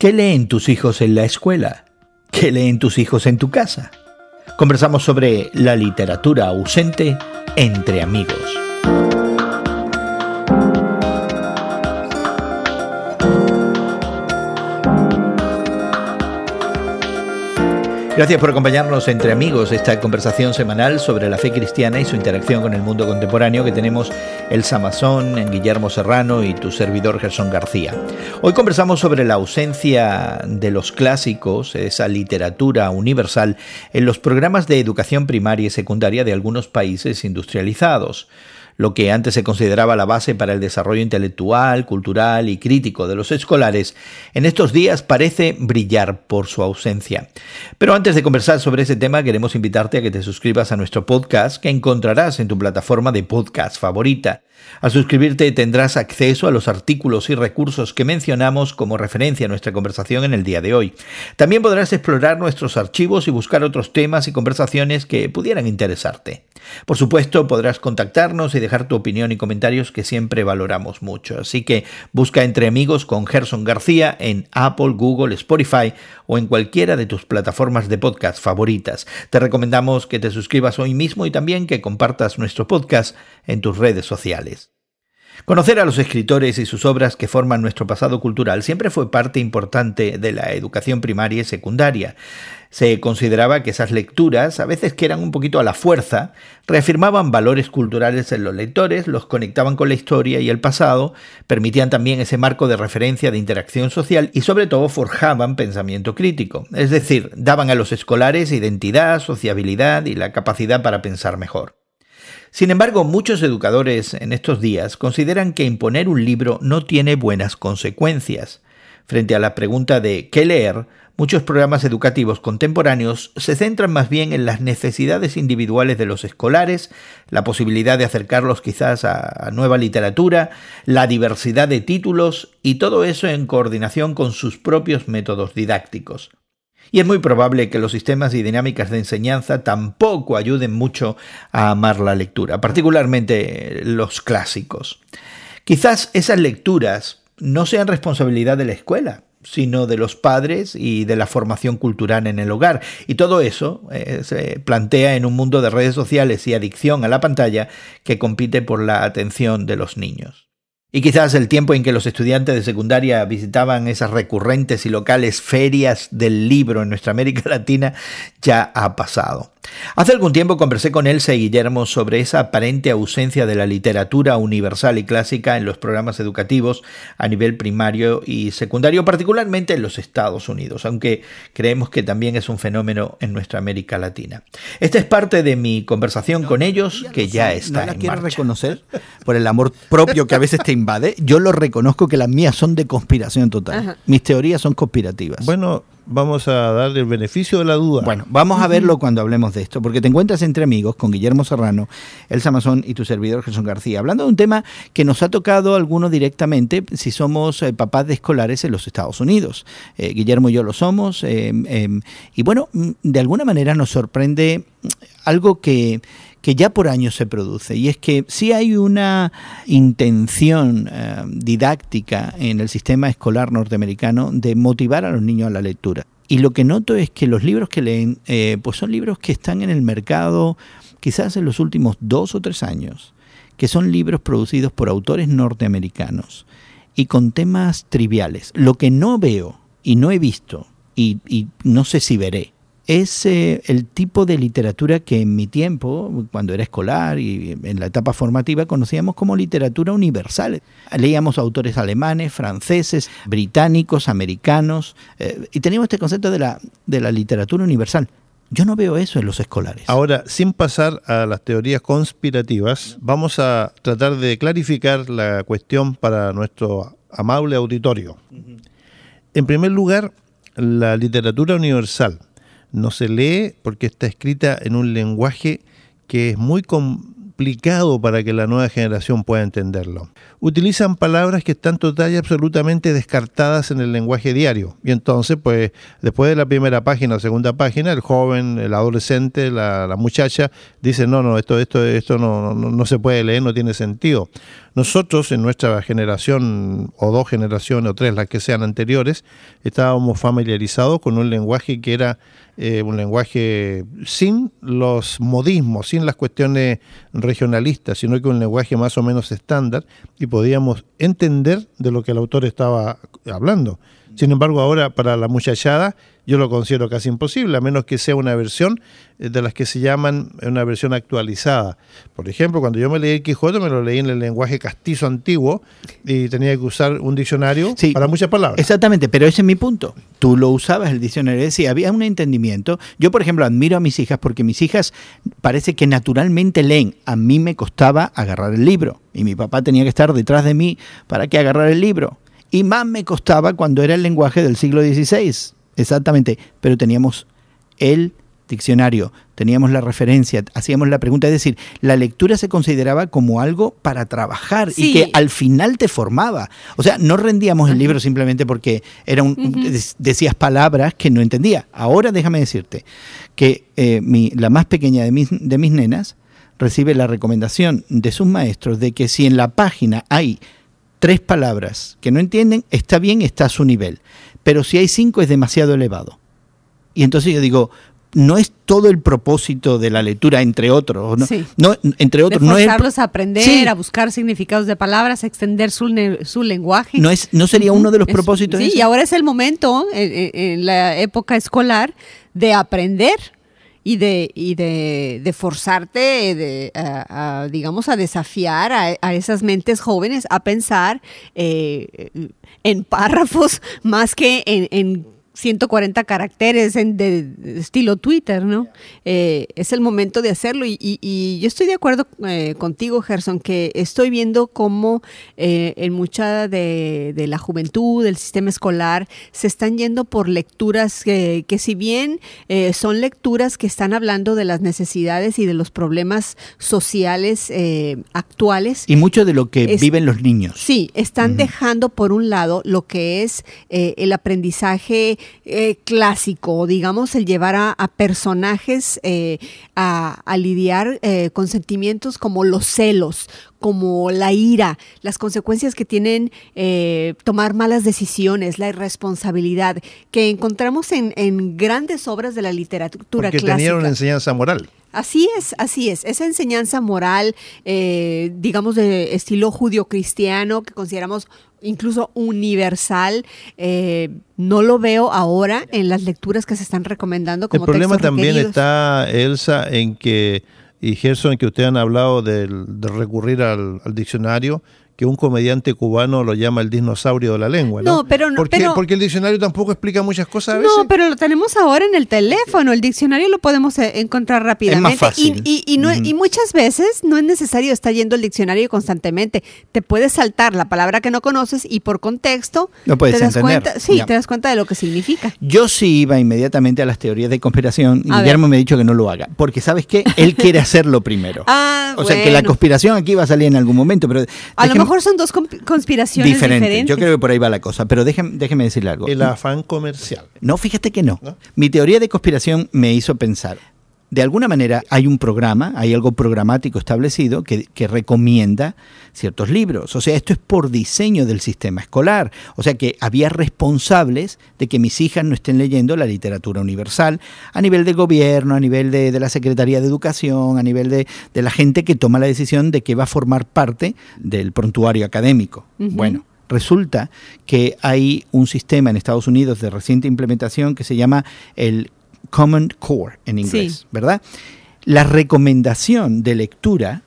¿Qué leen tus hijos en la escuela? ¿Qué leen tus hijos en tu casa? Conversamos sobre la literatura ausente entre amigos. Gracias por acompañarnos entre amigos esta conversación semanal sobre la fe cristiana y su interacción con el mundo contemporáneo que tenemos el Samazón, Guillermo Serrano y tu servidor Gerson García. Hoy conversamos sobre la ausencia de los clásicos, esa literatura universal, en los programas de educación primaria y secundaria de algunos países industrializados lo que antes se consideraba la base para el desarrollo intelectual, cultural y crítico de los escolares, en estos días parece brillar por su ausencia. Pero antes de conversar sobre ese tema, queremos invitarte a que te suscribas a nuestro podcast que encontrarás en tu plataforma de podcast favorita. Al suscribirte tendrás acceso a los artículos y recursos que mencionamos como referencia a nuestra conversación en el día de hoy. También podrás explorar nuestros archivos y buscar otros temas y conversaciones que pudieran interesarte. Por supuesto, podrás contactarnos y dejar tu opinión y comentarios que siempre valoramos mucho. Así que busca entre amigos con Gerson García en Apple, Google, Spotify o en cualquiera de tus plataformas de podcast favoritas. Te recomendamos que te suscribas hoy mismo y también que compartas nuestro podcast en tus redes sociales. Conocer a los escritores y sus obras que forman nuestro pasado cultural siempre fue parte importante de la educación primaria y secundaria. Se consideraba que esas lecturas, a veces que eran un poquito a la fuerza, reafirmaban valores culturales en los lectores, los conectaban con la historia y el pasado, permitían también ese marco de referencia de interacción social y sobre todo forjaban pensamiento crítico, es decir, daban a los escolares identidad, sociabilidad y la capacidad para pensar mejor. Sin embargo, muchos educadores en estos días consideran que imponer un libro no tiene buenas consecuencias. Frente a la pregunta de ¿qué leer?, muchos programas educativos contemporáneos se centran más bien en las necesidades individuales de los escolares, la posibilidad de acercarlos quizás a, nueva literatura, la diversidad de títulos y todo eso en coordinación con sus propios métodos didácticos. Y es muy probable que los sistemas y dinámicas de enseñanza tampoco ayuden mucho a amar la lectura, particularmente los clásicos. Quizás esas lecturas no sean responsabilidad de la escuela, sino de los padres y de la formación cultural en el hogar. Y todo eso eh, se plantea en un mundo de redes sociales y adicción a la pantalla que compite por la atención de los niños. Y quizás el tiempo en que los estudiantes de secundaria visitaban esas recurrentes y locales ferias del libro en nuestra América Latina ya ha pasado. Hace algún tiempo conversé con Elsa y Guillermo sobre esa aparente ausencia de la literatura universal y clásica en los programas educativos a nivel primario y secundario, particularmente en los Estados Unidos, aunque creemos que también es un fenómeno en nuestra América Latina. Esta es parte de mi conversación con ellos, que ya está ¿No la quiero reconocer por el amor propio que a veces te invade? Yo lo reconozco que las mías son de conspiración total. Mis teorías son conspirativas. Bueno, vamos a darle el beneficio de la duda. Bueno, vamos a verlo cuando hablemos de esto, porque te encuentras entre amigos con Guillermo Serrano, Elsa Mazón y tu servidor Jesús García, hablando de un tema que nos ha tocado a algunos directamente si somos eh, papás de escolares en los Estados Unidos. Eh, Guillermo y yo lo somos, eh, y bueno, mm, de alguna manera nos sorprende algo que que ya por años se produce. Y es que si hay una intención eh, didáctica en el sistema escolar norteamericano de motivar a los niños a la lectura. Y lo que noto es que los libros que leen, eh, pues son libros que están en el mercado quizás en los últimos dos o tres años, que son libros producidos por autores norteamericanos y con temas triviales. Lo que no veo y no he visto y no sé si veré es eh, el tipo de literatura que en mi tiempo, cuando era escolar y en la etapa formativa, conocíamos como literatura universal. Leíamos autores alemanes, franceses, británicos, americanos, eh, y teníamos este concepto de la, de la literatura universal. Yo no veo eso en los escolares. Ahora, sin pasar a las teorías conspirativas, vamos a tratar de clarificar la cuestión para nuestro amable auditorio. En primer lugar, la literatura universal no se lee porque está escrita en un lenguaje que es muy complicado para que la nueva generación pueda entenderlo. Utilizan palabras que están total y absolutamente descartadas en el lenguaje diario. Y entonces, pues, después de la primera página o segunda página, el joven, el adolescente, la, muchacha, dice, no, no, esto, esto, esto no, no, no se puede leer, no tiene sentido. Nosotros en nuestra generación, o dos generaciones, o tres, las que sean anteriores, estábamos familiarizados con un lenguaje que era eh, un lenguaje sin los modismos, sin las cuestiones regionalistas, sino que un lenguaje más o menos estándar y podíamos entender de lo que el autor estaba hablando. Sin embargo, ahora para la muchachada yo lo considero casi imposible, a menos que sea una versión eh, de las que se llaman una versión actualizada. Por ejemplo, cuando yo me leí el Quijote, me lo leí en el lenguaje castizo antiguo y tenía que usar un diccionario para muchas palabras. Exactamente, pero ese es mi punto. Tú lo usabas el diccionario, decía, había un entendimiento. Yo, por ejemplo, admiro a mis hijas porque mis hijas parece que naturalmente leen. A mí me costaba agarrar el libro y mi papá tenía que estar detrás de mí para que agarrar el libro. Y más me costaba cuando era el lenguaje del siglo XVI Exactamente, pero teníamos el diccionario, teníamos la referencia, hacíamos la pregunta, es decir, la lectura se consideraba como algo para trabajar y que al final te formaba. O sea, no rendíamos el libro simplemente porque era un, decías palabras que no entendía. Ahora déjame decirte que eh, la más pequeña de mis, de mis nenas recibe la recomendación de sus maestros de que si en la página hay tres palabras que no entienden, está bien, está a su nivel pero si hay cinco es demasiado elevado. Y entonces yo digo, no es todo el propósito de la lectura, entre otros. No, entre otros, de forzarlos a aprender, a buscar significados de palabras, a extender su, su lenguaje. No, es, no sería uno de los propósitos. Sí, y ahora es el momento, en, la época escolar, de aprender y de, y de, forzarte, de, a, digamos, a desafiar a, esas mentes jóvenes a pensar eh, en párrafos más que en 140 caracteres en de, estilo Twitter, ¿no? Eh, es el momento de hacerlo y, yo estoy de acuerdo eh, contigo, Gerson, que estoy viendo cómo eh, en mucha de, la juventud, del sistema escolar, se están yendo por lecturas que, que si bien son lecturas que están hablando de las necesidades y de los problemas sociales actuales. Y mucho de lo que viven los niños. Sí, están dejando por un lado lo que es el aprendizaje eh, clásico, digamos, el llevar a, personajes eh, a, lidiar eh, con sentimientos como los celos, como la ira, las consecuencias que tienen tomar malas decisiones, la irresponsabilidad, que encontramos en, grandes obras de la literatura Porque tenían una enseñanza moral. Así es, así es. Esa enseñanza moral, digamos, de estilo judío-cristiano, que consideramos incluso universal, eh, no lo veo ahora en las lecturas que se están recomendando como El problema también está, Elsa, en que, y Gerson, en que ustedes han hablado de recurrir al, al diccionario, que un comediante cubano lo llama el dinosaurio de la lengua, ¿no? No, pero no. ¿Por Porque el diccionario tampoco explica muchas cosas a veces. No, pero lo tenemos ahora en el teléfono. El diccionario lo podemos eh, encontrar rápidamente. Es más fácil. Y, y, no, y muchas veces no es necesario estar yendo al diccionario constantemente. Te puedes saltar la palabra que no conoces y por contexto no puedes te das entender. cuenta, sí, te das cuenta de lo que significa. Yo sí iba inmediatamente a las teorías de conspiración y Guillermo me ha dicho que no lo haga, porque sabes qué, él quiere hacerlo primero. Ah, o sea que la conspiración aquí va a salir en algún momento, pero a lo mejor son dos conspiraciones diferentes. Yo creo que por ahí va la cosa, pero déjeme, déjeme decirle algo. El afán comercial. No, fíjate que no. Mi teoría de conspiración me hizo pensar, de alguna manera hay un programa, hay algo programático establecido que, que, recomienda ciertos libros. O sea, esto es por diseño del sistema escolar. O sea que había responsables de que mis hijas no estén leyendo la literatura universal a nivel del gobierno, a nivel de, de la Secretaría de Educación, a nivel de, de, la gente que toma la decisión de que va a formar parte del prontuario académico. Bueno. Resulta que hay un sistema en Estados Unidos de reciente implementación que se llama el Common Core en inglés, ¿verdad? La recomendación de lectura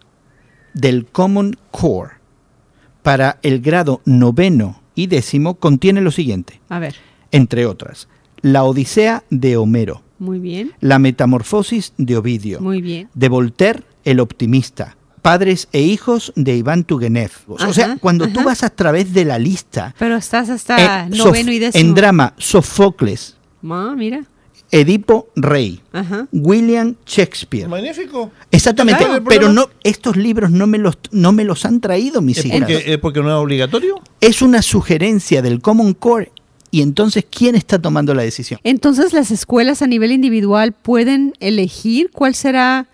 del Common Core para el grado noveno y décimo contiene lo siguiente. A ver. Entre otras, la Odisea de Homero. Muy bien. La Metamorfosis de Ovidio. Muy bien. De Voltaire, el optimista. Padres e hijos de Iván Tugenev. o sea, cuando tú vas a través de la lista. Pero estás hasta noveno y décimo. En drama, Sofocles. mira Edipo Rey, Ajá. William Shakespeare. Magnífico. Exactamente, Claro. pero no, estos libros no me los, no me los han traído mis ¿Es hijas. porque, es porque no es obligatorio? Es una sugerencia del Common Core y entonces ¿quién está tomando la decisión? Entonces las escuelas a nivel individual pueden elegir cuál será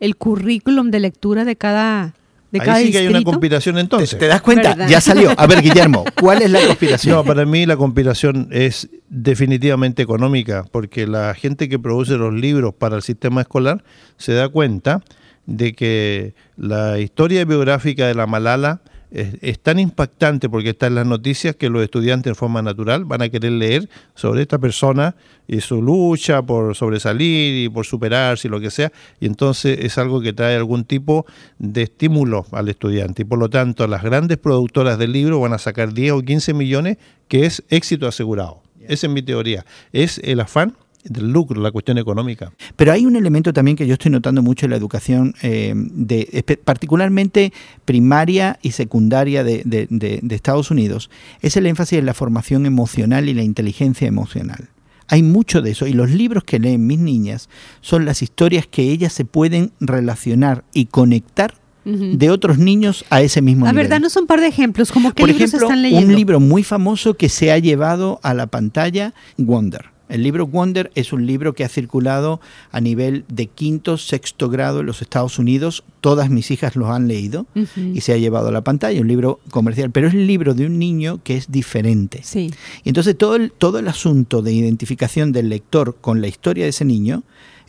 el currículum de lectura de cada de cada Ahí sí que hay una conspiración entonces. ¿Te das cuenta? ¿Verdad? Ya salió. A ver, Guillermo, ¿cuál es la conspiración? No, para mí la conspiración es definitivamente económica, porque la gente que produce los libros para el sistema escolar se da cuenta de que la historia biográfica de la Malala es, tan impactante porque está en las noticias que los estudiantes en forma natural van a querer leer sobre esta persona y su lucha por sobresalir y por superarse y lo que sea, y entonces es algo que trae algún tipo de estímulo al estudiante y por lo tanto las grandes productoras del libro van a sacar 10 o 15 millones que es éxito asegurado. Esa es mi teoría. Es el afán del lucro, la cuestión económica. Pero hay un elemento también que yo estoy notando mucho en la educación, eh, de, particularmente primaria y secundaria de, de- de- de Estados Unidos, es el énfasis en la formación emocional y la inteligencia emocional. Hay mucho de eso y los libros que leen mis niñas son las historias que ellas se pueden relacionar y conectar De otros niños a ese mismo La nivel. verdad, no son un par de ejemplos, como libros ejemplo, están leyendo. un libro muy famoso que se ha llevado a la pantalla, Wonder. El libro Wonder es un libro que ha circulado a nivel de quinto, sexto grado en los Estados Unidos. Todas mis hijas lo han leído y se ha llevado a la pantalla, un libro comercial, pero es el libro de un niño que es diferente. Sí. Y entonces todo el, todo el asunto de identificación del lector con la historia de ese niño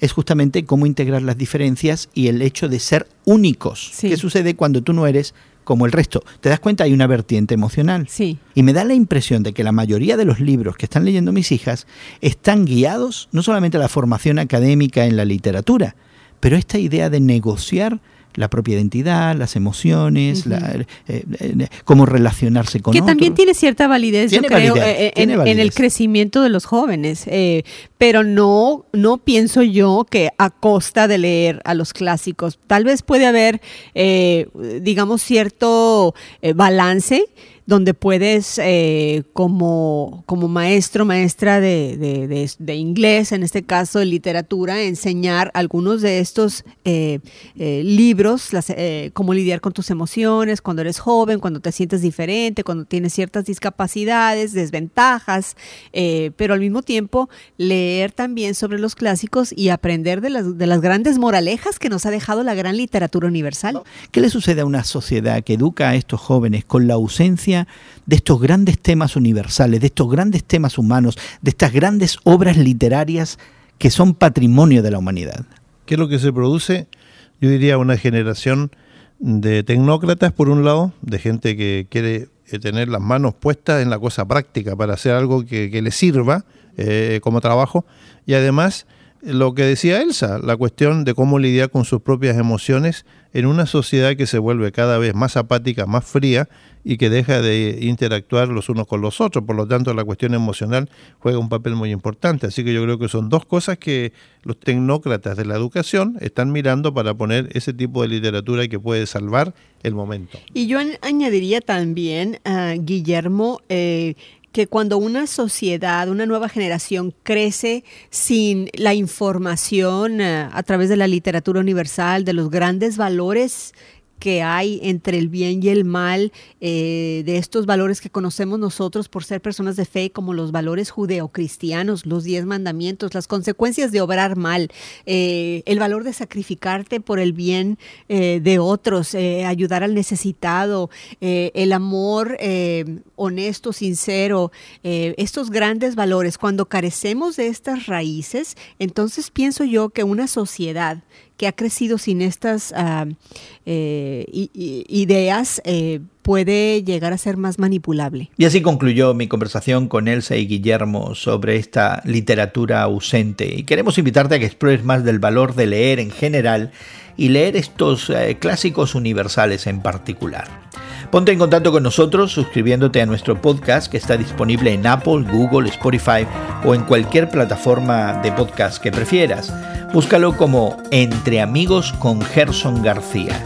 es justamente cómo integrar las diferencias y el hecho de ser únicos. Sí. ¿Qué sucede cuando tú no eres como el resto? ¿Te das cuenta? Hay una vertiente emocional. Sí. Y me da la impresión de que la mayoría de los libros que están leyendo mis hijas están guiados no solamente a la formación académica en la literatura, pero esta idea de negociar la propia identidad, las emociones, la- eh, eh, cómo relacionarse con que también otros. tiene cierta validez, Tiene yo creo, validez, eh, eh, tiene en, en el validez. crecimiento de los jóvenes. eh, pero no, no pienso yo que a costa de leer a los clásicos. Tal vez puede haber, eh, digamos, cierto eh, balance donde puedes, eh, como, como maestro, maestra de, de- inglés, en este caso de literatura, enseñar algunos de estos eh, eh, libros, las, cómo lidiar con tus emociones cuando eres joven, cuando te sientes diferente, cuando tienes ciertas discapacidades, desventajas, pero al mismo tiempo leer también sobre los clásicos y aprender de las, de las grandes moralejas que nos ha dejado la gran literatura universal. ¿Qué le sucede a una sociedad que educa a estos jóvenes con la ausencia de estos grandes temas universales, de estos grandes temas humanos, de estas grandes obras literarias que son patrimonio de la humanidad? ¿Qué es lo que se produce? Yo diría una generación de tecnócratas, por un lado, de gente que quiere eh, tener las manos puestas en la cosa práctica para hacer algo que, le sirva eh, como trabajo, y además lo que decía Elsa, la cuestión de cómo lidiar con sus propias emociones en una sociedad que se vuelve cada vez más apática, más fría y que deja de interactuar los unos con los otros. Por lo tanto, la cuestión emocional juega un papel muy importante. Así que yo creo que son dos cosas que los tecnócratas de la educación están mirando para poner ese tipo de literatura que puede salvar el momento. Y yo añadiría también, Guillermo, eh, que cuando una sociedad, una nueva generación crece sin la información ah, a través de la literatura universal, de los grandes valores que hay entre el bien y el mal, eh, de estos valores que conocemos nosotros por ser personas de fe, como los valores judeocristianos, los diez mandamientos, las consecuencias de obrar mal, eh, el valor de sacrificarte por el bien eh, de otros, ayudar al necesitado, el amor honesto, sincero, estos grandes valores. Cuando carecemos de estas raíces, entonces pienso yo que una sociedad que ha crecido sin estas ah, eh, ideas eh, puede llegar a ser más manipulable. Y así concluyó mi conversación con Elsa y Guillermo sobre esta literatura ausente. Y queremos invitarte a que explores más del valor de leer en general y leer estos eh, clásicos universales en particular. Ponte en contacto con nosotros suscribiéndote a nuestro podcast que está disponible en Apple, Google, Spotify o en cualquier plataforma de podcast que prefieras. Búscalo como Entre Amigos con Gerson García.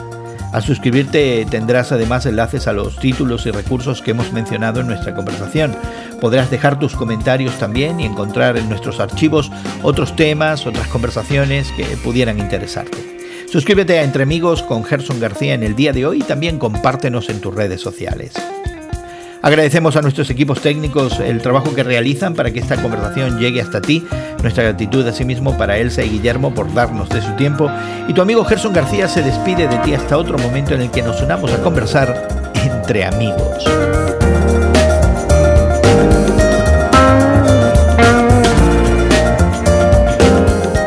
Al suscribirte tendrás además enlaces a los títulos y recursos que hemos mencionado en nuestra conversación. Podrás dejar tus comentarios también y encontrar en nuestros archivos otros temas, otras conversaciones que pudieran interesarte. Suscríbete a Entre Amigos con Gerson García en el día de hoy y también compártenos en tus redes sociales. Agradecemos a nuestros equipos técnicos el trabajo que realizan para que esta conversación llegue hasta ti. Nuestra gratitud asimismo para Elsa y Guillermo por darnos de su tiempo. Y tu amigo Gerson García se despide de ti hasta otro momento en el que nos unamos a conversar entre amigos.